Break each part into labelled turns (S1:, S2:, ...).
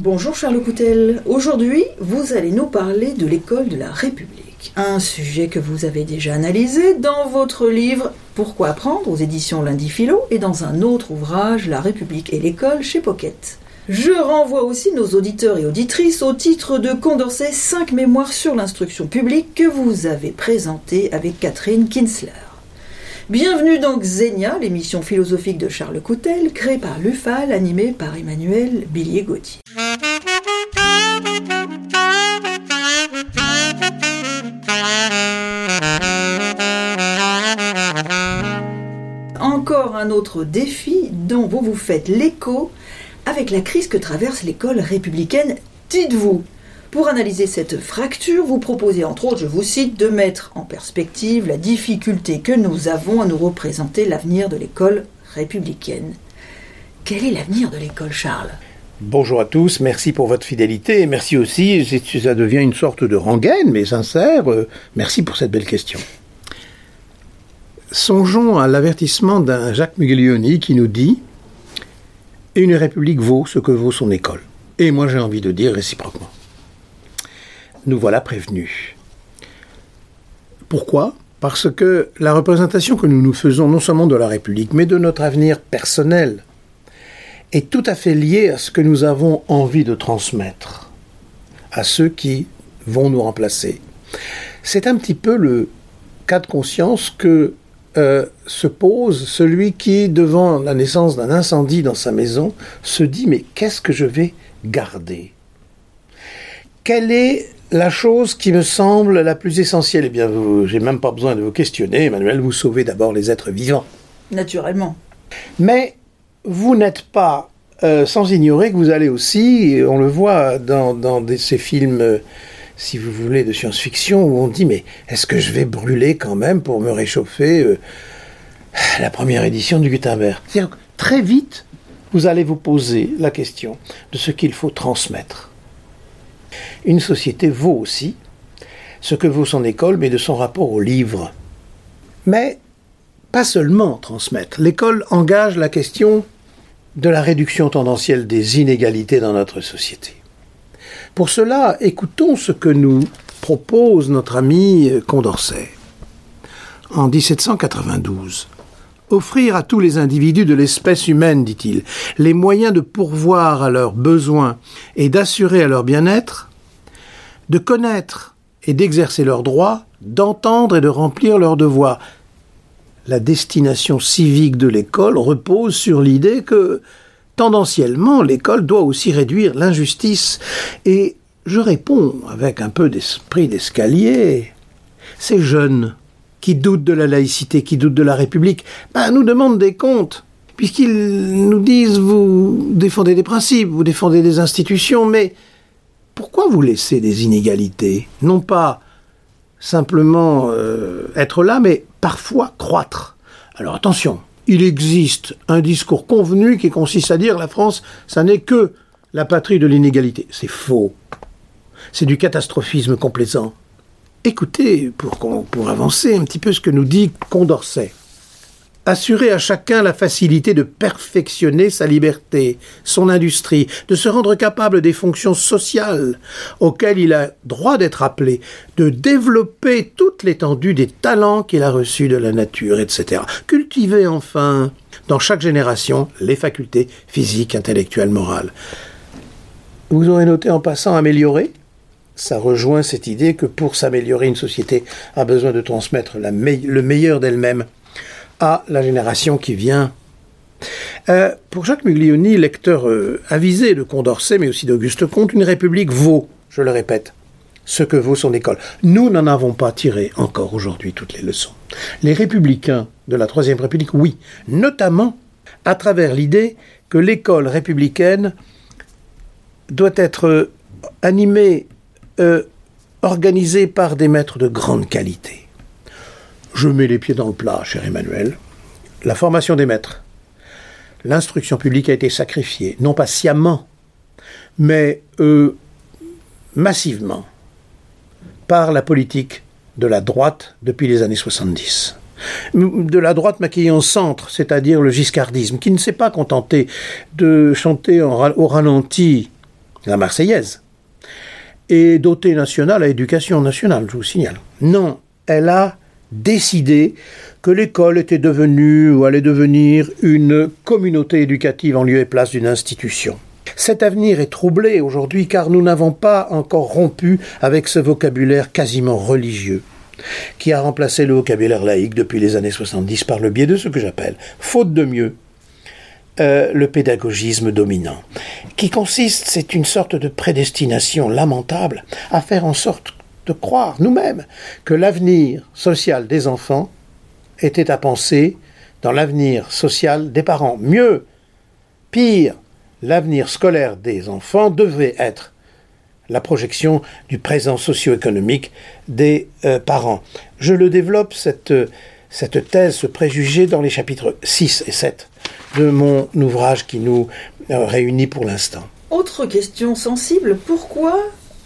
S1: Bonjour Charles Coutel. Aujourd'hui, vous allez nous parler de l'école de la République. Un sujet que vous avez déjà analysé dans votre livre Pourquoi apprendre aux éditions Lundi Philo et dans un autre ouvrage La République et l'école chez Pocket. Je renvoie aussi nos auditeurs et auditrices au titre de Condorcet 5 mémoires sur l'instruction publique que vous avez présenté avec Catherine Kinsler. Bienvenue dans Xenia, l'émission philosophique de Charles Coutel, créée par l'UFAL, animée par Emmanuel Billier-Gauthier. Un autre défi dont vous vous faites l'écho avec la crise que traverse l'école républicaine, dites-vous. Pour analyser cette fracture, vous proposez entre autres, je vous cite, de mettre en perspective la difficulté que nous avons à nous représenter l'avenir de l'école républicaine. Quel est l'avenir de l'école, Charles?
S2: Bonjour à tous, merci pour votre fidélité et merci aussi, ça devient une sorte de rengaine, mais sincère, euh, merci pour cette belle question. Songeons à l'avertissement d'un Jacques Muglioni qui nous dit Une république vaut ce que vaut son école. Et moi j'ai envie de dire réciproquement. Nous voilà prévenus. Pourquoi? Parce que la représentation que nous nous faisons non seulement de la République, mais de notre avenir personnel, est tout à fait liée à ce que nous avons envie de transmettre à ceux qui vont nous remplacer. C'est un petit peu le cas de conscience que euh, se pose celui qui, devant la naissance d'un incendie dans sa maison, se dit mais qu'est-ce que je vais garder? Quelle est la chose qui me semble la plus essentielle? Eh bien, j'ai même pas besoin de vous questionner, Emmanuel, vous sauvez d'abord les êtres vivants.
S1: Naturellement.
S2: Mais vous n'êtes pas euh, sans ignorer que vous allez aussi, on le voit dans, ces films, euh, si vous voulez, de science-fiction, où on dit, mais est-ce que je vais brûler quand même pour me réchauffer euh, la première édition du Gutenberg? Très vite, vous allez vous poser la question de ce qu'il faut transmettre. Une société vaut aussi ce que vaut son école, mais de son rapport au livre. Mais pas seulement transmettre. L'école engage la question de la réduction tendancielle des inégalités dans notre société. Pour cela, écoutons ce que nous propose notre ami Condorcet. En 1792, offrir à tous les individus de l'espèce humaine, dit-il, les moyens de pourvoir à leurs besoins et d'assurer à leur bien-être, de connaître et d'exercer leurs droits, d'entendre et de remplir leurs devoirs. La destination civique de l'école repose sur l'idée que, tendanciellement, l'école doit aussi réduire l'injustice. Et je réponds avec un peu d'esprit d'escalier. Ces jeunes qui doutent de la laïcité, qui doutent de la République, ben, nous demandent des comptes, puisqu'ils nous disent vous défendez des principes, vous défendez des institutions, mais pourquoi vous laissez des inégalités? Non pas simplement euh, être là, mais parfois croître. Alors attention, il existe un discours convenu qui consiste à dire la France, ça n'est que la patrie de l'inégalité. C'est faux. C'est du catastrophisme complaisant. Écoutez, pour, pour avancer un petit peu ce que nous dit Condorcet assurer à chacun la facilité de perfectionner sa liberté, son industrie, de se rendre capable des fonctions sociales auxquelles il a droit d'être appelé, de développer toute l'étendue des talents qu'il a reçus de la nature, etc. Cultiver enfin, dans chaque génération, les facultés physiques, intellectuelles, morales. Vous aurez noté en passant améliorer ça rejoint cette idée que pour s'améliorer, une société a besoin de transmettre le meilleur d'elle-même à la génération qui vient. Euh, pour Jacques Muglioni, lecteur euh, avisé de Condorcet, mais aussi d'Auguste Comte, une république vaut, je le répète, ce que vaut son école. Nous n'en avons pas tiré encore aujourd'hui toutes les leçons. Les républicains de la Troisième République, oui, notamment à travers l'idée que l'école républicaine doit être euh, animée, organisée par des maîtres de grande qualité je mets les pieds dans le plat, cher Emmanuel. La formation des maîtres. L'instruction publique a été sacrifiée, non pas sciemment, mais euh, massivement, par la politique de la droite depuis les années 70 de la droite maquillée en centre, c'est-à-dire le giscardisme, qui ne s'est pas contenté de chanter au ralenti la Marseillaise, et dotée nationale à éducation nationale, je vous signale. Non, elle a décidé que l'école était devenue ou allait devenir une communauté éducative en lieu et place d'une institution. Cet avenir est troublé aujourd'hui car nous n'avons pas encore rompu avec ce vocabulaire quasiment religieux qui a remplacé le vocabulaire laïque depuis les années 70 par le biais de ce que j'appelle, faute de mieux, euh, le pédagogisme dominant, qui consiste, c'est une sorte de prédestination lamentable à faire en sorte de croire nous-mêmes que l'avenir social des enfants était à penser dans l'avenir social des parents. Mieux, pire, l'avenir scolaire des enfants devait être la projection du présent socio-économique des euh, parents. Je le développe, cette, thèse, ce préjugé, dans les chapitres 6 et 7 de mon ouvrage qui nous euh, réunit pour l'instant.
S1: Autre question sensible, pourquoi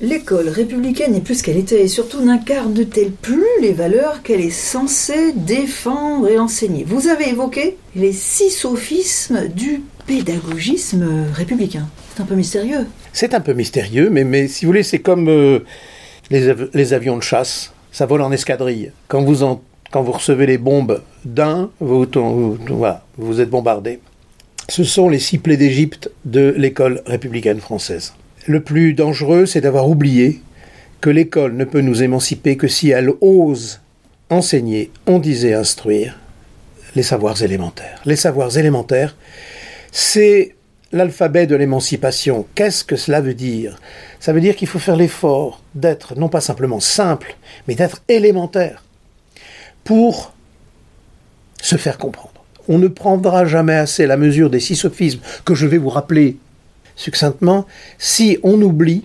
S1: l'école républicaine est plus qu'elle était et surtout n'incarne-t-elle plus les valeurs qu'elle est censée défendre et enseigner? Vous avez évoqué les six sophismes du pédagogisme républicain. C'est un peu mystérieux.
S2: C'est un peu mystérieux, mais, mais si vous voulez, c'est comme euh, les, les, avions de chasse. Ça vole en escadrille. Quand vous, en, quand vous recevez les bombes d'un, vous, voilà, vous êtes bombardé. Ce sont les six plaies d'Égypte de l'école républicaine française. Le plus dangereux, c'est d'avoir oublié que l'école ne peut nous émanciper que si elle ose enseigner, on disait instruire, les savoirs élémentaires. Les savoirs élémentaires, c'est l'alphabet de l'émancipation. Qu'est-ce que cela veut dire? Ça veut dire qu'il faut faire l'effort d'être non pas simplement simple, mais d'être élémentaire pour se faire comprendre. On ne prendra jamais assez la mesure des six sophismes que je vais vous rappeler succinctement si on oublie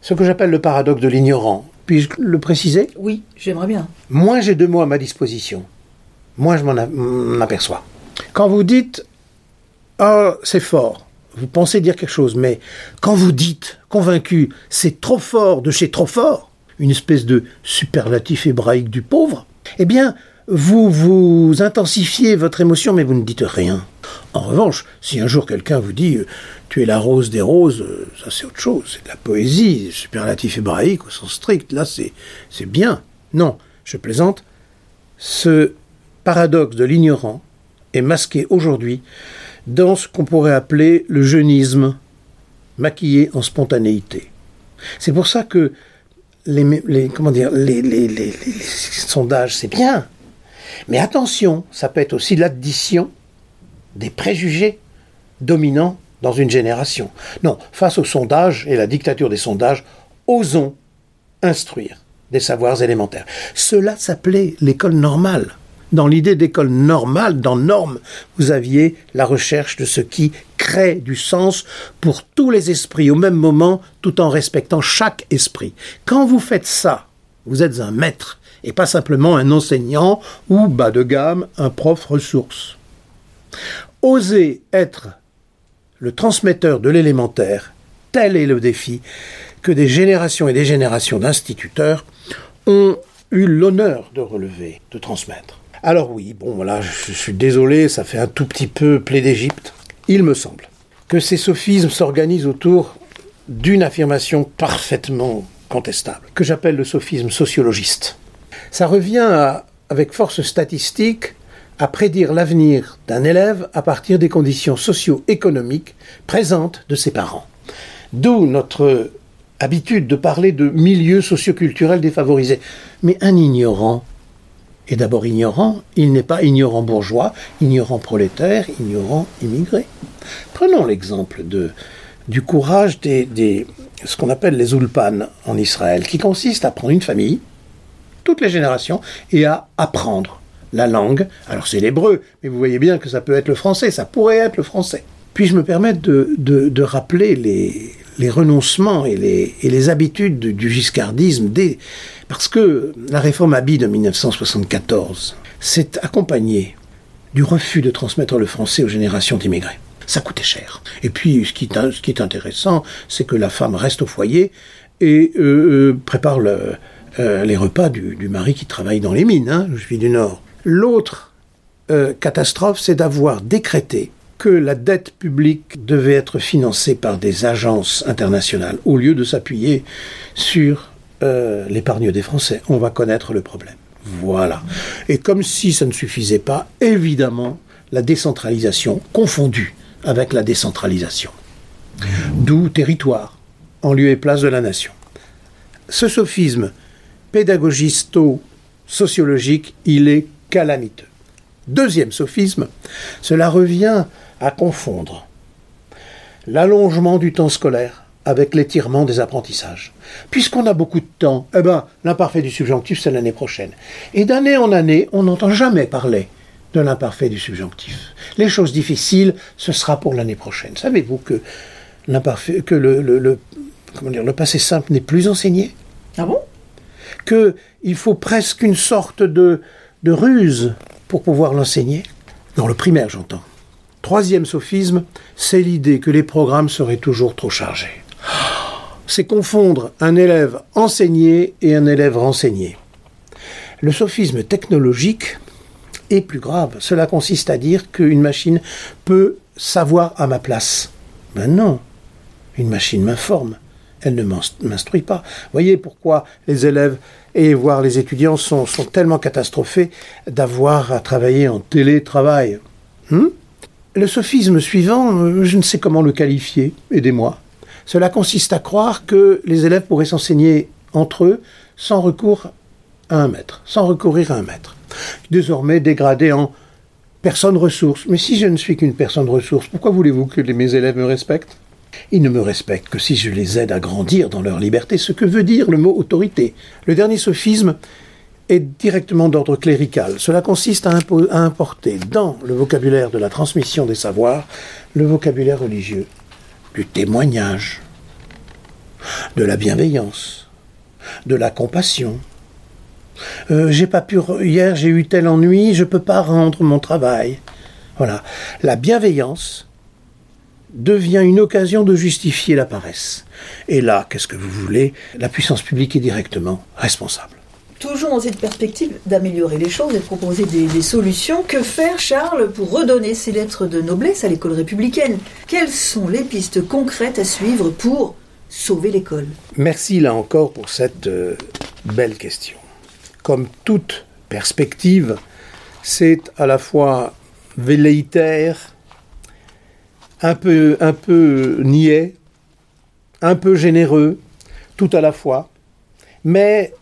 S2: ce que j'appelle le paradoxe de l'ignorant. Puis-je le préciser?
S1: Oui, j'aimerais bien.
S2: Moins j'ai de mots à ma disposition, moins je m'en aperçois. Quand vous dites ah, c'est fort. Vous pensez dire quelque chose, mais quand vous dites, convaincu, c'est trop fort de chez trop fort, une espèce de superlatif hébraïque du pauvre, eh bien, vous vous intensifiez votre émotion, mais vous ne dites rien. En revanche, si un jour quelqu'un vous dit euh, tu es la rose des roses, euh, ça c'est autre chose, c'est de la poésie, superlatif hébraïque au sens strict, là c'est, bien. Non, je plaisante. Ce paradoxe de l'ignorant est masqué aujourd'hui dans ce qu'on pourrait appeler le jeunisme maquillé en spontanéité. C'est pour ça que les, comment dire, les sondages, c'est bien. Mais attention, ça peut être aussi l'addition des préjugés dominants dans une génération. Non, face aux sondages et la dictature des sondages, osons instruire des savoirs élémentaires. Cela s'appelait l'école normale. Dans l'idée d'école normale, dans norme, vous aviez la recherche de ce qui crée du sens pour tous les esprits au même moment, tout en respectant chaque esprit. Quand vous faites ça, vous êtes un maître et pas simplement un enseignant ou, bas de gamme, un prof ressource. Osez être le transmetteur de l'élémentaire, tel est le défi que des générations et des générations d'instituteurs ont eu l'honneur de relever, de transmettre. Alors oui, bon voilà, je suis désolé, ça fait un tout petit peu plaie d'Égypte. Il me semble que ces sophismes s'organisent autour d'une affirmation parfaitement contestable, que j'appelle le sophisme sociologiste. Ça revient avec force statistique à prédire l'avenir d'un élève à partir des conditions socio-économiques présentes de ses parents. D'où notre habitude de parler de milieux socioculturels défavorisés. Mais un ignorant est d'abord ignorant, il n'est pas ignorant bourgeois, ignorant prolétaire, ignorant immigré. Prenons l'exemple de, du courage des, ce qu'on appelle les ulpan en Israël, qui consiste à prendre une famille, toutes les générations, et à apprendre la langue. Alors c'est l'hébreu, mais vous voyez bien que ça peut être le français, ça pourrait être le français. Puis je me permettre de, de, de rappeler les, les renoncements et les, et les habitudes du giscardisme parce que la réforme Abi de 1974 s'est accompagnée du refus de transmettre le français aux générations d'immigrés. Ça coûtait cher. Et puis, ce qui, ce qui est intéressant, c'est que la femme reste au foyer et euh, euh, prépare euh, les repas du, du, mari qui travaille dans les mines. Hein, je suis du Nord. L'autre catastrophe, c'est d'avoir décrété que la dette publique devait être financée par des agences internationales au lieu de s'appuyer sur euh, l'épargne des Français. On va connaître le problème. Voilà. Et comme si ça ne suffisait pas, évidemment, la décentralisation confondue avec la décentralisation. D'où territoire, en lieu et place de la nation. Ce sophisme pédagogisto-sociologique, il est calamiteux. Deuxième sophisme, cela revient à confondre l'allongement du temps scolaire avec l'étirement des apprentissages. Puisqu'on a beaucoup de temps, eh ben, l'imparfait du subjonctif, c'est l'année prochaine. Et d'année en année, on n'entend jamais parler de l'imparfait du subjonctif. Les choses difficiles, ce sera pour l'année prochaine. Savez-vous que l'imparfait, que le, le, comment dire, le passé simple n'est plus enseigné?
S1: Ah bon?
S2: Qu'il faut presque une sorte de, de ruse pour pouvoir l'enseigner Dans le primaire, j'entends. Troisième sophisme, c'est l'idée que les programmes seraient toujours trop chargés. C'est confondre un élève enseigné et un élève renseigné. Le sophisme technologique est plus grave. Cela consiste à dire qu'une machine peut savoir à ma place. Ben non, une machine m'informe. Elle ne m'instruit pas. Voyez pourquoi les élèves et voire les étudiants sont, tellement catastrophés d'avoir à travailler en télétravail. Hmm? Le sophisme suivant, euh, je ne sais comment le qualifier, aidez-moi. Cela consiste à croire que les élèves pourraient s'enseigner entre eux sans recours à un maître, sans recourir à un maître. Désormais dégradé en personne ressource. Mais si je ne suis qu'une personne ressource, pourquoi voulez-vous que mes élèves me respectent? Ils ne me respectent que si je les aide à grandir dans leur liberté, ce que veut dire le mot autorité. Le dernier sophisme est directement d'ordre clérical. Cela consiste à, importer dans le vocabulaire de la transmission des savoirs le vocabulaire religieux, du témoignage, de la bienveillance, de la compassion. Euh, j'ai pas pu hier, j'ai eu tel ennui, je peux pas rendre mon travail. Voilà, la bienveillance devient une occasion de justifier la paresse. Et là, qu'est-ce que vous voulez? La puissance publique est directement responsable
S1: toujours dans cette perspective d'améliorer les choses et de proposer des, solutions. Que faire, Charles, pour redonner ces lettres de noblesse à l'école républicaine? Quelles sont les pistes concrètes à suivre pour sauver l'école?
S2: Merci là encore pour cette euh, belle question. Comme toute perspective, c'est à la fois velléitaire, un peu, un niais, un peu généreux, tout à la fois, mais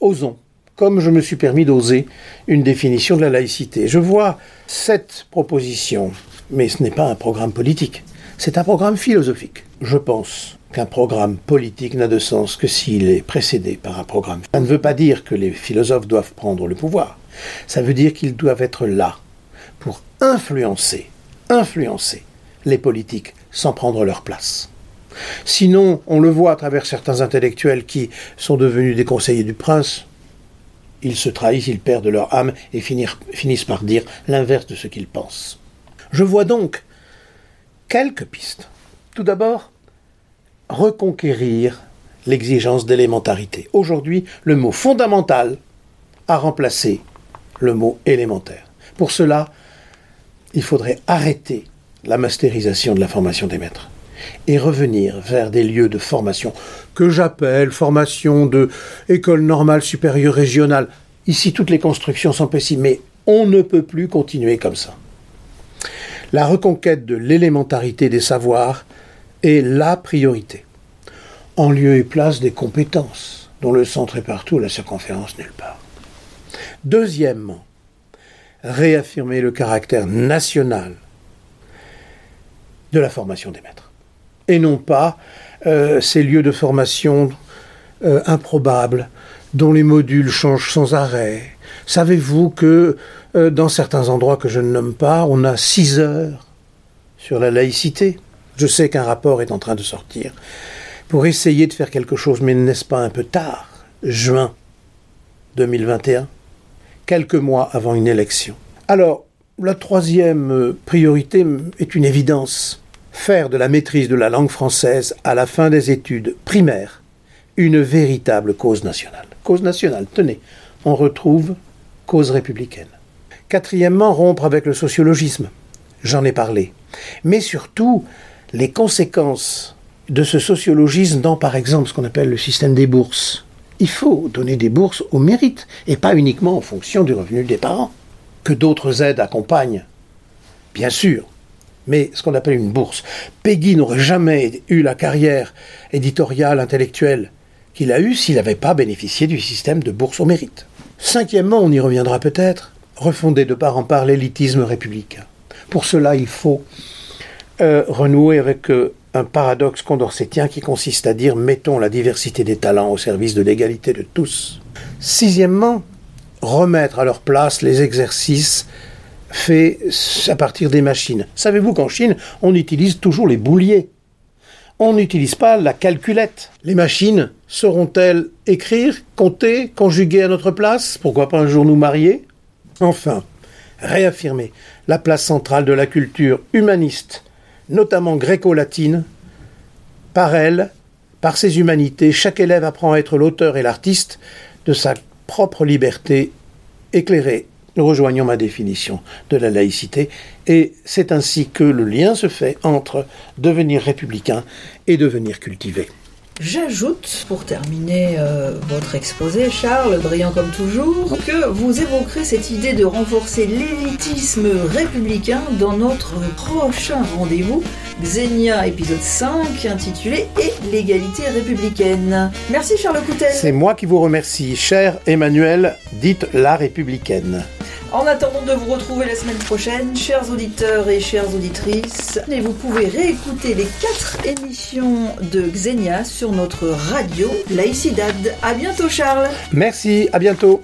S2: osons, comme je me suis permis d'oser une définition de la laïcité. Je vois cette proposition, mais ce n'est pas un programme politique, c'est un programme philosophique. Je pense qu'un programme politique n'a de sens que s'il est précédé par un programme. Ça ne veut pas dire que les philosophes doivent prendre le pouvoir, ça veut dire qu'ils doivent être là pour influencer, influencer les politiques sans prendre leur place. Sinon, on le voit à travers certains intellectuels qui sont devenus des conseillers du prince, ils se trahissent, ils perdent leur âme et finissent par dire l'inverse de ce qu'ils pensent. Je vois donc quelques pistes. Tout d'abord, reconquérir l'exigence d'élémentarité. Aujourd'hui, le mot fondamental a remplacé le mot élémentaire. Pour cela, il faudrait arrêter la mastérisation de la formation des maîtres et revenir vers des lieux de formation que j'appelle formation de école normale supérieure régionale. Ici, toutes les constructions sont possibles, mais on ne peut plus continuer comme ça. La reconquête de l'élémentarité des savoirs est la priorité, en lieu et place des compétences, dont le centre est partout, la circonférence nulle part. Deuxièmement, réaffirmer le caractère national de la formation des maîtres et non pas euh, ces lieux de formation euh, improbables dont les modules changent sans arrêt. Savez-vous que euh, dans certains endroits que je ne nomme pas, on a six heures sur la laïcité? Je sais qu'un rapport est en train de sortir pour essayer de faire quelque chose, mais n'est-ce pas un peu tard? Juin 2021, quelques mois avant une élection. Alors, la troisième priorité est une évidence faire de la maîtrise de la langue française à la fin des études primaires une véritable cause nationale. Cause nationale, tenez, on retrouve cause républicaine. Quatrièmement, rompre avec le sociologisme. j'en ai parlé. Mais surtout, les conséquences de ce sociologisme dans, par exemple, ce qu'on appelle le système des bourses. Il faut donner des bourses au mérite, et pas uniquement en fonction du revenu des parents. Que d'autres aides accompagnent, bien sûr, mais ce qu'on appelle une bourse. Peggy n'aurait jamais eu la carrière éditoriale, intellectuelle qu'il a eue s'il n'avait pas bénéficié du système de bourse au mérite. Cinquièmement, on y reviendra peut-être, refonder de part en part l'élitisme républicain. Pour cela, il faut euh, renouer avec euh, un paradoxe condorcétien qui consiste à dire mettons la diversité des talents au service de l'égalité de tous. Sixièmement, remettre à leur place les exercices faits à partir des machines. Savez-vous qu'en Chine, on utilise toujours les bouliers? On n'utilise pas la calculette. Les machines sauront-elles écrire, compter, conjuguer à notre place? Pourquoi pas un jour nous marier? Enfin, réaffirmer la place centrale de la culture humaniste, notamment gréco-latine. Par elle, par ses humanités, chaque élève apprend à être l'auteur et l'artiste de sa propre liberté éclairée. Nous rejoignons ma définition de la laïcité et c'est ainsi que le lien se fait entre devenir républicain et devenir cultivé.
S1: J'ajoute, pour terminer euh, votre exposé, Charles, brillant comme toujours, que vous évoquerez cette idée de renforcer l'élitisme républicain dans notre prochain rendez-vous, Xenia épisode 5, intitulé Et l'égalité républicaine. Merci Charles Coutel.
S2: C'est moi qui vous remercie, cher Emmanuel, dites la républicaine.
S1: En attendant de vous retrouver la semaine prochaine, chers auditeurs et chères auditrices, et vous pouvez réécouter les quatre émissions de Xenia sur notre radio Laïcidad. À bientôt Charles.
S2: Merci, à bientôt.